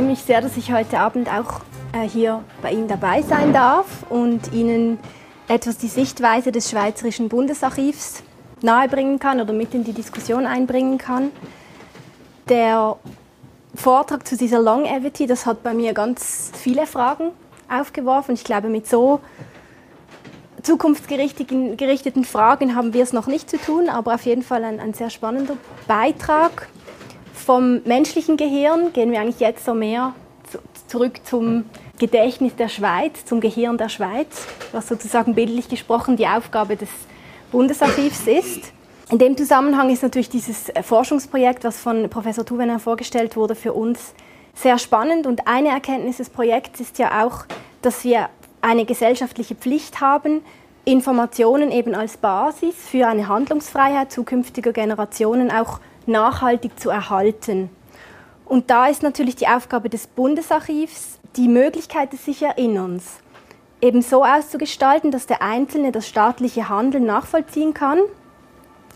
freue mich sehr, dass ich heute Abend auch äh, hier bei Ihnen dabei sein darf und Ihnen etwas die Sichtweise des Schweizerischen Bundesarchivs nahebringen kann oder mit in die Diskussion einbringen kann. Der Vortrag zu dieser Longevity, das hat bei mir ganz viele Fragen aufgeworfen. Ich glaube, mit so zukunftsgerichteten gerichteten Fragen haben wir es noch nicht zu tun, aber auf jeden Fall ein, ein sehr spannender Beitrag. Vom menschlichen Gehirn gehen wir eigentlich jetzt so mehr zu, zurück zum Gedächtnis der Schweiz, zum Gehirn der Schweiz, was sozusagen bildlich gesprochen die Aufgabe des Bundesarchivs ist. In dem Zusammenhang ist natürlich dieses Forschungsprojekt, was von Professor Tuvener vorgestellt wurde, für uns sehr spannend. Und eine Erkenntnis des Projekts ist ja auch, dass wir eine gesellschaftliche Pflicht haben, Informationen eben als Basis für eine Handlungsfreiheit zukünftiger Generationen auch nachhaltig zu erhalten. Und da ist natürlich die Aufgabe des Bundesarchivs, die Möglichkeit des sich Erinnerns eben so auszugestalten, dass der Einzelne das staatliche Handeln nachvollziehen kann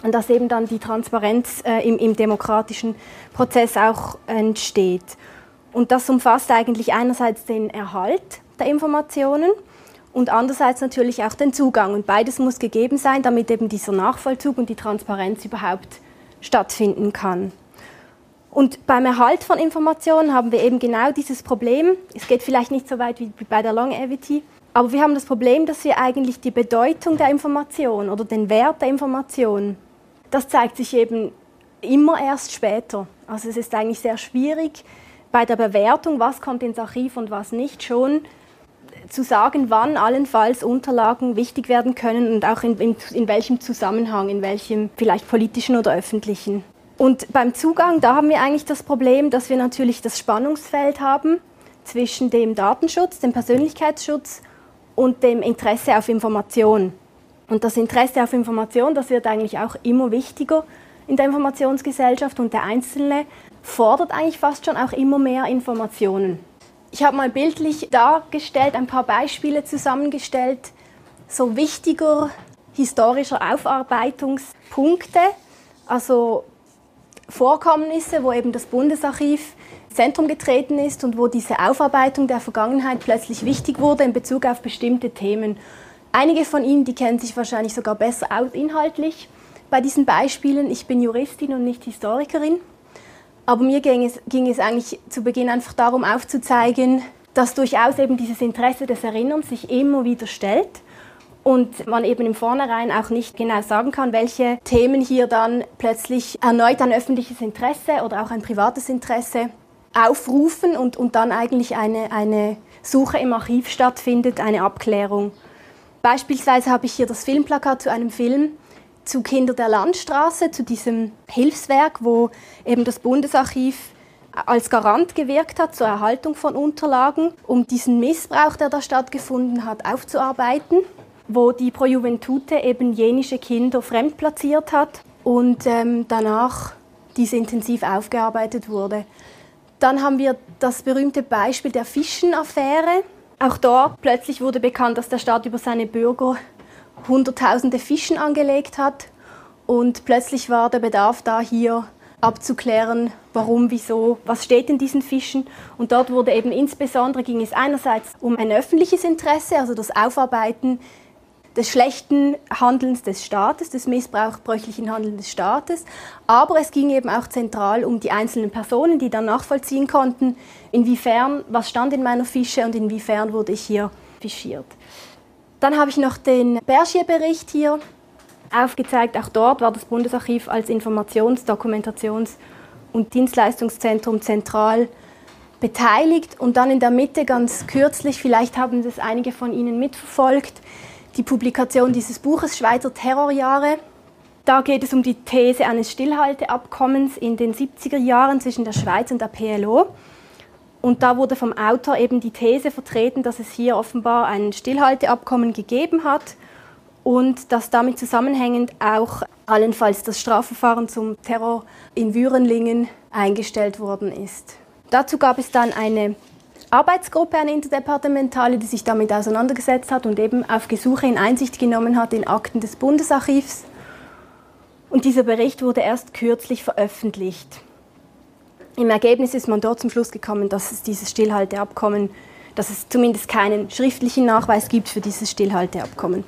und dass eben dann die Transparenz äh, im, im demokratischen Prozess auch entsteht. Und das umfasst eigentlich einerseits den Erhalt der Informationen und andererseits natürlich auch den Zugang. Und beides muss gegeben sein, damit eben dieser Nachvollzug und die Transparenz überhaupt stattfinden kann. Und beim Erhalt von Informationen haben wir eben genau dieses Problem. Es geht vielleicht nicht so weit wie bei der Longevity, aber wir haben das Problem, dass wir eigentlich die Bedeutung der Information oder den Wert der Information, das zeigt sich eben immer erst später. Also es ist eigentlich sehr schwierig bei der Bewertung, was kommt ins Archiv und was nicht, schon zu sagen, wann allenfalls Unterlagen wichtig werden können und auch in, in, in welchem Zusammenhang, in welchem vielleicht politischen oder öffentlichen. Und beim Zugang, da haben wir eigentlich das Problem, dass wir natürlich das Spannungsfeld haben zwischen dem Datenschutz, dem Persönlichkeitsschutz und dem Interesse auf Information. Und das Interesse auf Information, das wird eigentlich auch immer wichtiger in der Informationsgesellschaft und der Einzelne fordert eigentlich fast schon auch immer mehr Informationen. Ich habe mal bildlich dargestellt, ein paar Beispiele zusammengestellt, so wichtiger historischer Aufarbeitungspunkte, also Vorkommnisse, wo eben das Bundesarchiv Zentrum getreten ist und wo diese Aufarbeitung der Vergangenheit plötzlich wichtig wurde in Bezug auf bestimmte Themen. Einige von Ihnen, die kennen sich wahrscheinlich sogar besser aus inhaltlich bei diesen Beispielen. Ich bin Juristin und nicht Historikerin. Aber mir ging es, ging es eigentlich zu Beginn einfach darum aufzuzeigen, dass durchaus eben dieses Interesse des Erinnerns sich immer wieder stellt und man eben im Vornherein auch nicht genau sagen kann, welche Themen hier dann plötzlich erneut ein öffentliches Interesse oder auch ein privates Interesse aufrufen und, und dann eigentlich eine, eine Suche im Archiv stattfindet, eine Abklärung. Beispielsweise habe ich hier das Filmplakat zu einem Film, zu Kinder der Landstraße, zu diesem Hilfswerk, wo eben das Bundesarchiv als Garant gewirkt hat zur Erhaltung von Unterlagen, um diesen Missbrauch, der da stattgefunden hat, aufzuarbeiten, wo die Pro Juventute eben jenische Kinder fremdplatziert hat und ähm, danach diese intensiv aufgearbeitet wurde. Dann haben wir das berühmte Beispiel der Fischenaffäre. Auch dort plötzlich wurde bekannt, dass der Staat über seine Bürger hunderttausende Fischen angelegt hat und plötzlich war der Bedarf da, hier abzuklären, warum, wieso, was steht in diesen Fischen. Und dort wurde eben insbesondere, ging es einerseits um ein öffentliches Interesse, also das Aufarbeiten des schlechten Handelns des Staates, des missbrauchbräuchlichen Handelns des Staates. Aber es ging eben auch zentral um die einzelnen Personen, die dann nachvollziehen konnten, inwiefern, was stand in meiner Fische und inwiefern wurde ich hier fischiert. Dann habe ich noch den Bergier-Bericht hier aufgezeigt. Auch dort war das Bundesarchiv als Informations-, Dokumentations- und Dienstleistungszentrum zentral beteiligt. Und dann in der Mitte ganz kürzlich, vielleicht haben das einige von Ihnen mitverfolgt, die Publikation dieses Buches Schweizer Terrorjahre. Da geht es um die These eines Stillhalteabkommens in den 70er Jahren zwischen der Schweiz und der PLO. Und da wurde vom Autor eben die These vertreten, dass es hier offenbar ein Stillhalteabkommen gegeben hat und dass damit zusammenhängend auch allenfalls das Strafverfahren zum Terror in Würenlingen eingestellt worden ist. Dazu gab es dann eine Arbeitsgruppe, eine interdepartementale, die sich damit auseinandergesetzt hat und eben auf Gesuche in Einsicht genommen hat in Akten des Bundesarchivs. Und dieser Bericht wurde erst kürzlich veröffentlicht. Im Ergebnis ist man dort zum Schluss gekommen, dass es dieses Stillhalteabkommen, dass es zumindest keinen schriftlichen Nachweis gibt für dieses Stillhalteabkommen.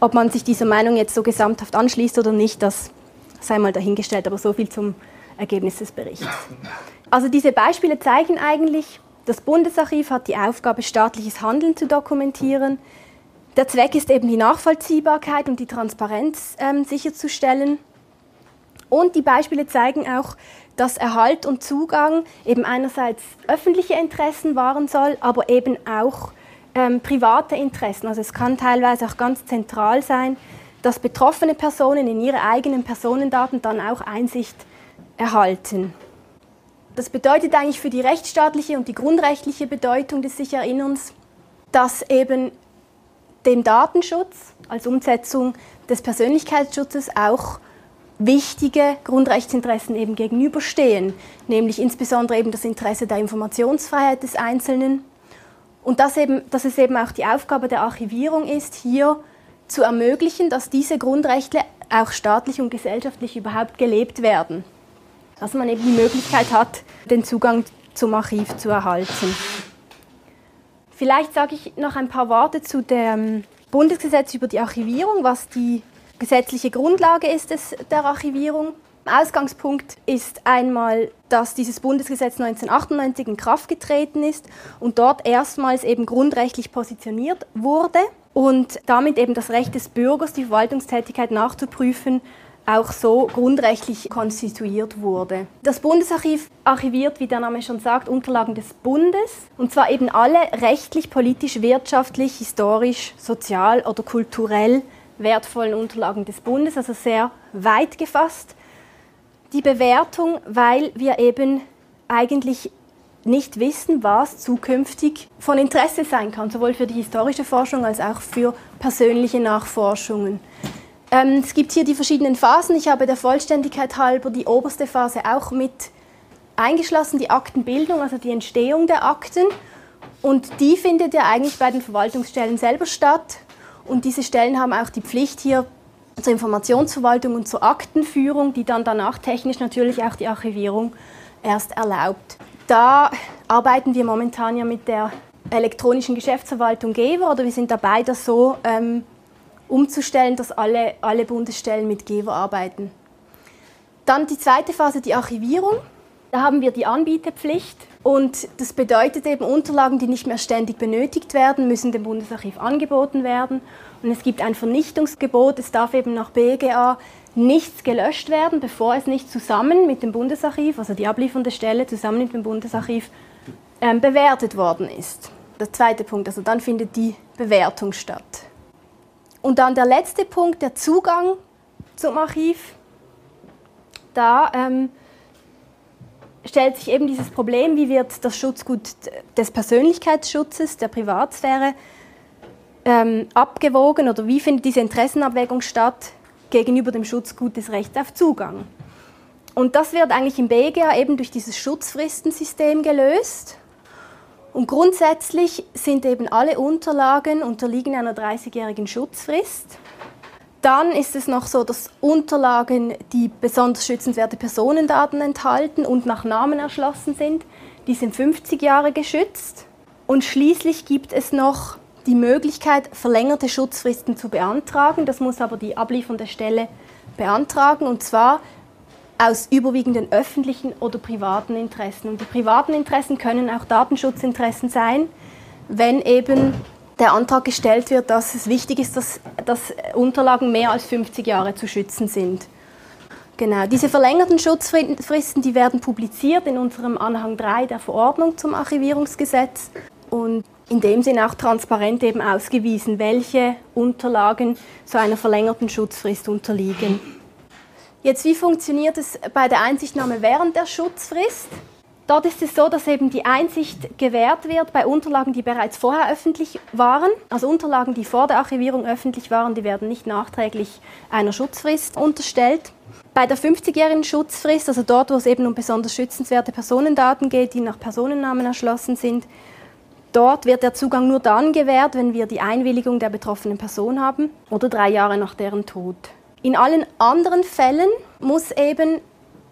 Ob man sich dieser Meinung jetzt so gesamthaft anschließt oder nicht, das sei mal dahingestellt, aber so viel zum Ergebnis des Berichts. Also diese Beispiele zeigen eigentlich, das Bundesarchiv hat die Aufgabe, staatliches Handeln zu dokumentieren. Der Zweck ist eben die Nachvollziehbarkeit und die Transparenz ähm, sicherzustellen. Und die Beispiele zeigen auch, dass Erhalt und Zugang eben einerseits öffentliche Interessen wahren soll, aber eben auch ähm, private Interessen. Also es kann teilweise auch ganz zentral sein, dass betroffene Personen in ihre eigenen Personendaten dann auch Einsicht erhalten. Das bedeutet eigentlich für die rechtsstaatliche und die grundrechtliche Bedeutung des Sich-Erinnerns, dass eben dem Datenschutz als Umsetzung des Persönlichkeitsschutzes auch wichtige Grundrechtsinteressen eben gegenüberstehen, nämlich insbesondere eben das Interesse der Informationsfreiheit des Einzelnen und dass, eben, dass es eben auch die Aufgabe der Archivierung ist, hier zu ermöglichen, dass diese Grundrechte auch staatlich und gesellschaftlich überhaupt gelebt werden. Dass man eben die Möglichkeit hat, den Zugang zum Archiv zu erhalten. Vielleicht sage ich noch ein paar Worte zu dem Bundesgesetz über die Archivierung, was die gesetzliche Grundlage ist es der Archivierung. Ausgangspunkt ist einmal, dass dieses Bundesgesetz 1998 in Kraft getreten ist und dort erstmals eben grundrechtlich positioniert wurde und damit eben das Recht des Bürgers, die Verwaltungstätigkeit nachzuprüfen, auch so grundrechtlich konstituiert wurde. Das Bundesarchiv archiviert, wie der Name schon sagt, Unterlagen des Bundes, und zwar eben alle rechtlich, politisch, wirtschaftlich, historisch, sozial oder kulturell wertvollen Unterlagen des Bundes, also sehr weit gefasst. Die Bewertung, weil wir eben eigentlich nicht wissen, was zukünftig von Interesse sein kann, sowohl für die historische Forschung als auch für persönliche Nachforschungen. Ähm, es gibt hier die verschiedenen Phasen. Ich habe der Vollständigkeit halber die oberste Phase auch mit eingeschlossen, die Aktenbildung, also die Entstehung der Akten. Und die findet ja eigentlich bei den Verwaltungsstellen selber statt. Und diese Stellen haben auch die Pflicht hier zur Informationsverwaltung und zur Aktenführung, die dann danach technisch natürlich auch die Archivierung erst erlaubt. Da arbeiten wir momentan ja mit der elektronischen Geschäftsverwaltung GEWA oder wir sind dabei, das so ähm, umzustellen, dass alle, alle Bundesstellen mit GEWA arbeiten. Dann die zweite Phase, die Archivierung. Da haben wir die Anbieterpflicht und das bedeutet eben, Unterlagen, die nicht mehr ständig benötigt werden, müssen dem Bundesarchiv angeboten werden. Und es gibt ein Vernichtungsgebot. Es darf eben nach BGA nichts gelöscht werden, bevor es nicht zusammen mit dem Bundesarchiv, also die abliefernde Stelle zusammen mit dem Bundesarchiv, ähm, bewertet worden ist. Der zweite Punkt, also dann findet die Bewertung statt. Und dann der letzte Punkt, der Zugang zum Archiv. Da ähm, stellt sich eben dieses Problem, wie wird das Schutzgut des Persönlichkeitsschutzes, der Privatsphäre ähm, abgewogen oder wie findet diese Interessenabwägung statt gegenüber dem Schutzgut des Rechts auf Zugang. Und das wird eigentlich im BGA eben durch dieses Schutzfristensystem gelöst. Und grundsätzlich sind eben alle Unterlagen unterliegen einer 30-jährigen Schutzfrist. Dann ist es noch so, dass Unterlagen, die besonders schützenswerte Personendaten enthalten und nach Namen erschlossen sind, die sind 50 Jahre geschützt. Und schließlich gibt es noch die Möglichkeit, verlängerte Schutzfristen zu beantragen. Das muss aber die abliefernde Stelle beantragen, und zwar aus überwiegenden öffentlichen oder privaten Interessen. Und die privaten Interessen können auch Datenschutzinteressen sein, wenn eben der Antrag gestellt wird, dass es wichtig ist, dass, dass Unterlagen mehr als 50 Jahre zu schützen sind. Genau, diese verlängerten Schutzfristen, die werden publiziert in unserem Anhang 3 der Verordnung zum Archivierungsgesetz und in dem Sinne auch transparent eben ausgewiesen, welche Unterlagen so einer verlängerten Schutzfrist unterliegen. Jetzt, wie funktioniert es bei der Einsichtnahme während der Schutzfrist? Dort ist es so, dass eben die Einsicht gewährt wird bei Unterlagen, die bereits vorher öffentlich waren. Also Unterlagen, die vor der Archivierung öffentlich waren, die werden nicht nachträglich einer Schutzfrist unterstellt. Bei der 50-jährigen Schutzfrist, also dort, wo es eben um besonders schützenswerte Personendaten geht, die nach Personennamen erschlossen sind, dort wird der Zugang nur dann gewährt, wenn wir die Einwilligung der betroffenen Person haben oder drei Jahre nach deren Tod. In allen anderen Fällen muss eben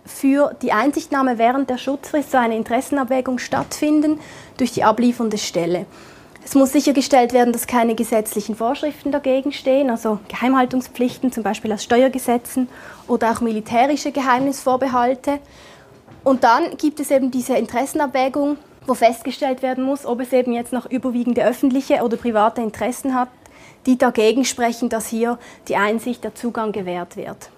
für die Einsichtnahme während der Schutzfrist so eine Interessenabwägung stattfinden durch die abliefernde Stelle. Es muss sichergestellt werden, dass keine gesetzlichen Vorschriften dagegen stehen, also Geheimhaltungspflichten, zum Beispiel aus Steuergesetzen oder auch militärische Geheimnisvorbehalte. Und dann gibt es eben diese Interessenabwägung, wo festgestellt werden muss, ob es eben jetzt noch überwiegende öffentliche oder private Interessen hat, die dagegen sprechen, dass hier die Einsicht, der Zugang gewährt wird.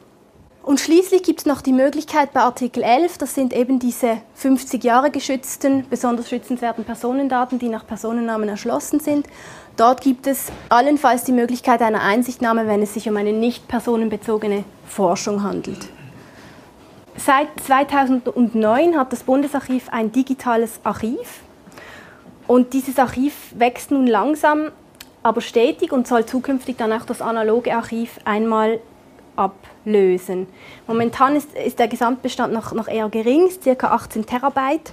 Und schließlich gibt es noch die Möglichkeit bei Artikel 11, das sind eben diese 50 Jahre geschützten, besonders schützenswerten Personendaten, die nach Personennamen erschlossen sind. Dort gibt es allenfalls die Möglichkeit einer Einsichtnahme, wenn es sich um eine nicht personenbezogene Forschung handelt. Seit 2009 hat das Bundesarchiv ein digitales Archiv. Und dieses Archiv wächst nun langsam, aber stetig und soll zukünftig dann auch das analoge Archiv einmal ablösen. Momentan ist, ist der Gesamtbestand noch, noch eher gering, ca. 18 Terabyte,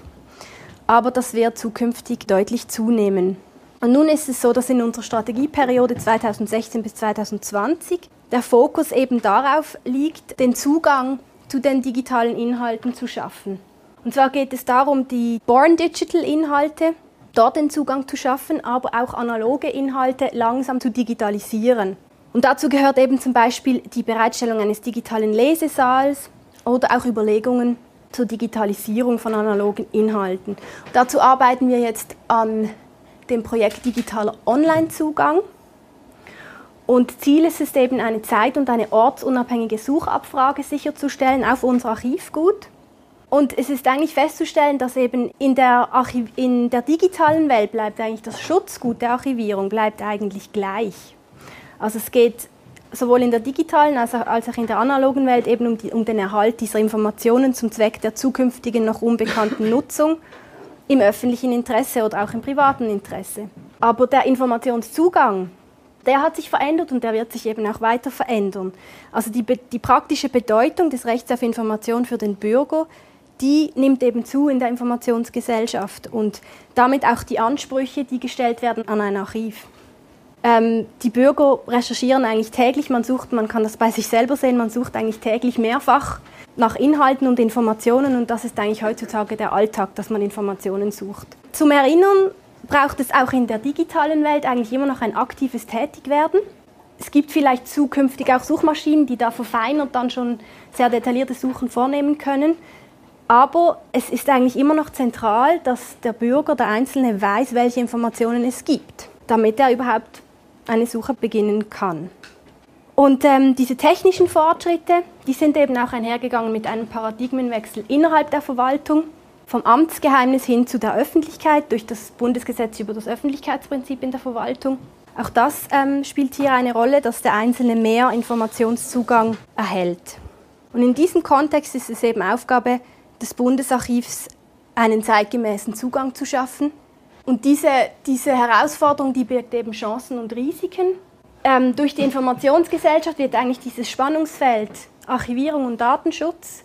aber das wird zukünftig deutlich zunehmen. Und nun ist es so, dass in unserer Strategieperiode 2016 bis 2020 der Fokus eben darauf liegt, den Zugang zu den digitalen Inhalten zu schaffen. Und zwar geht es darum, die Born Digital Inhalte dort den Zugang zu schaffen, aber auch analoge Inhalte langsam zu digitalisieren. Und dazu gehört eben zum Beispiel die Bereitstellung eines digitalen Lesesaals oder auch Überlegungen zur Digitalisierung von analogen Inhalten. Und dazu arbeiten wir jetzt an dem Projekt Digitaler Online-Zugang. Und Ziel ist es eben, eine zeit- und eine ortsunabhängige Suchabfrage sicherzustellen auf unser Archivgut. Und es ist eigentlich festzustellen, dass eben in der, Archiv in der digitalen Welt bleibt eigentlich das Schutzgut der Archivierung bleibt eigentlich gleich. Also es geht sowohl in der digitalen als auch in der analogen Welt eben um, die, um den Erhalt dieser Informationen zum Zweck der zukünftigen noch unbekannten Nutzung im öffentlichen Interesse oder auch im privaten Interesse. Aber der Informationszugang, der hat sich verändert und der wird sich eben auch weiter verändern. Also die, die praktische Bedeutung des Rechts auf Information für den Bürger, die nimmt eben zu in der Informationsgesellschaft und damit auch die Ansprüche, die gestellt werden an ein Archiv. Ähm, die Bürger recherchieren eigentlich täglich, man sucht, man kann das bei sich selber sehen, man sucht eigentlich täglich mehrfach nach Inhalten und Informationen und das ist eigentlich heutzutage der Alltag, dass man Informationen sucht. Zum Erinnern braucht es auch in der digitalen Welt eigentlich immer noch ein aktives Tätigwerden. Es gibt vielleicht zukünftig auch Suchmaschinen, die da verfeinert dann schon sehr detaillierte Suchen vornehmen können. Aber es ist eigentlich immer noch zentral, dass der Bürger, der Einzelne weiß, welche Informationen es gibt, damit er überhaupt eine Suche beginnen kann. Und ähm, diese technischen Fortschritte, die sind eben auch einhergegangen mit einem Paradigmenwechsel innerhalb der Verwaltung, vom Amtsgeheimnis hin zu der Öffentlichkeit durch das Bundesgesetz über das Öffentlichkeitsprinzip in der Verwaltung. Auch das ähm, spielt hier eine Rolle, dass der Einzelne mehr Informationszugang erhält. Und in diesem Kontext ist es eben Aufgabe des Bundesarchivs, einen zeitgemäßen Zugang zu schaffen und diese, diese Herausforderung, die birgt eben Chancen und Risiken. Ähm, durch die Informationsgesellschaft wird eigentlich dieses Spannungsfeld Archivierung und Datenschutz,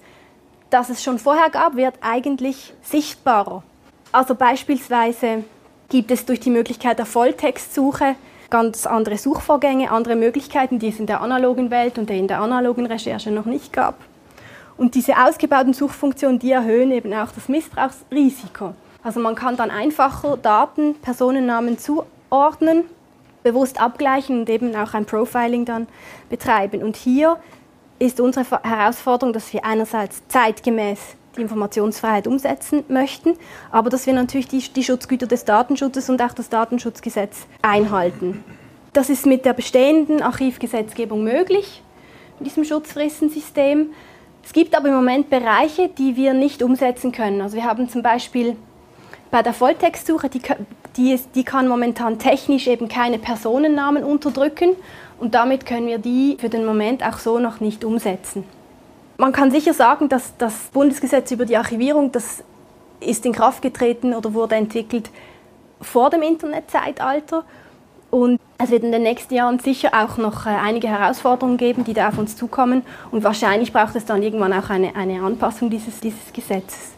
das es schon vorher gab, wird eigentlich sichtbarer. Also beispielsweise gibt es durch die Möglichkeit der Volltextsuche ganz andere Suchvorgänge, andere Möglichkeiten, die es in der analogen Welt und in der analogen Recherche noch nicht gab. Und diese ausgebauten Suchfunktionen, die erhöhen eben auch das Missbrauchsrisiko. Also man kann dann einfacher Daten, Personennamen zuordnen, bewusst abgleichen und eben auch ein Profiling dann betreiben. Und hier ist unsere Herausforderung, dass wir einerseits zeitgemäß die Informationsfreiheit umsetzen möchten, aber dass wir natürlich die, die Schutzgüter des Datenschutzes und auch das Datenschutzgesetz einhalten. Das ist mit der bestehenden Archivgesetzgebung möglich, mit diesem Schutzfristensystem. Es gibt aber im Moment Bereiche, die wir nicht umsetzen können. Also wir haben zum Beispiel bei der Volltextsuche, die, die, die kann momentan technisch eben keine Personennamen unterdrücken und damit können wir die für den Moment auch so noch nicht umsetzen. Man kann sicher sagen, dass das Bundesgesetz über die Archivierung, das ist in Kraft getreten oder wurde entwickelt vor dem Internetzeitalter und es wird in den nächsten Jahren sicher auch noch äh, einige Herausforderungen geben, die da auf uns zukommen und wahrscheinlich braucht es dann irgendwann auch eine, eine Anpassung dieses, dieses Gesetzes.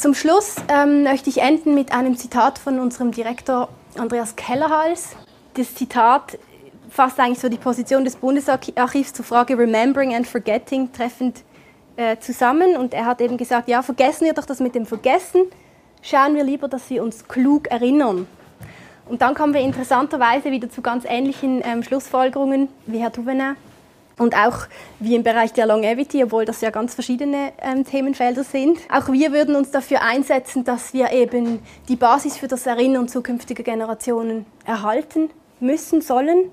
Zum Schluss ähm, möchte ich enden mit einem Zitat von unserem Direktor Andreas Kellerhals. Das Zitat fasst eigentlich so die Position des Bundesarchivs zur Frage Remembering and Forgetting treffend äh, zusammen und er hat eben gesagt, ja, vergessen wir doch das mit dem Vergessen, schauen wir lieber, dass wir uns klug erinnern. Und dann kommen wir interessanterweise wieder zu ganz ähnlichen ähm, Schlussfolgerungen wie Herr Duvenin und auch wie im Bereich der Longevity, obwohl das ja ganz verschiedene ähm, Themenfelder sind. Auch wir würden uns dafür einsetzen, dass wir eben die Basis für das Erinnern zukünftiger Generationen erhalten müssen, sollen.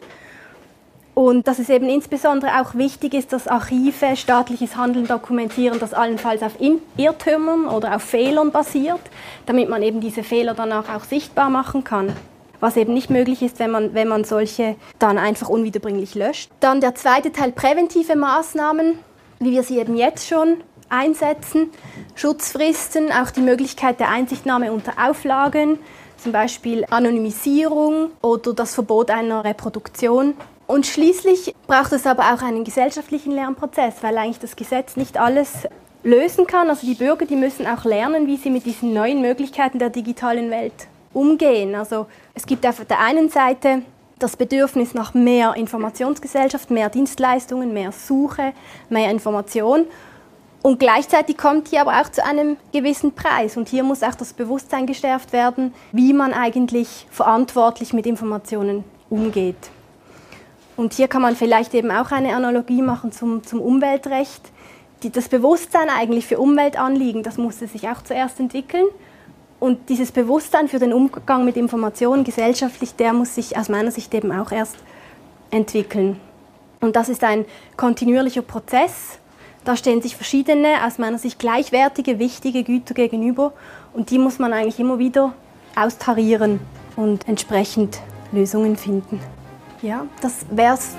Und dass es eben insbesondere auch wichtig ist, dass Archive staatliches Handeln dokumentieren, das allenfalls auf Irrtümern oder auf Fehlern basiert, damit man eben diese Fehler danach auch sichtbar machen kann. Was eben nicht möglich ist, wenn man, wenn man solche dann einfach unwiederbringlich löscht. Dann der zweite Teil präventive Maßnahmen, wie wir sie eben jetzt schon einsetzen. Schutzfristen, auch die Möglichkeit der Einsichtnahme unter Auflagen, zum Beispiel Anonymisierung oder das Verbot einer Reproduktion. Und schließlich braucht es aber auch einen gesellschaftlichen Lernprozess, weil eigentlich das Gesetz nicht alles lösen kann. Also die Bürger, die müssen auch lernen, wie sie mit diesen neuen Möglichkeiten der digitalen Welt umgehen. Also es gibt auf der einen Seite das Bedürfnis nach mehr Informationsgesellschaft, mehr Dienstleistungen, mehr Suche, mehr Information. Und gleichzeitig kommt hier aber auch zu einem gewissen Preis. Und hier muss auch das Bewusstsein gestärkt werden, wie man eigentlich verantwortlich mit Informationen umgeht. Und hier kann man vielleicht eben auch eine Analogie machen zum, zum Umweltrecht. Die, das Bewusstsein eigentlich für Umweltanliegen, das musste sich auch zuerst entwickeln. Und dieses Bewusstsein für den Umgang mit Informationen gesellschaftlich, der muss sich aus meiner Sicht eben auch erst entwickeln. Und das ist ein kontinuierlicher Prozess. Da stehen sich verschiedene, aus meiner Sicht gleichwertige, wichtige Güter gegenüber. Und die muss man eigentlich immer wieder austarieren und entsprechend Lösungen finden. Ja, das wär's.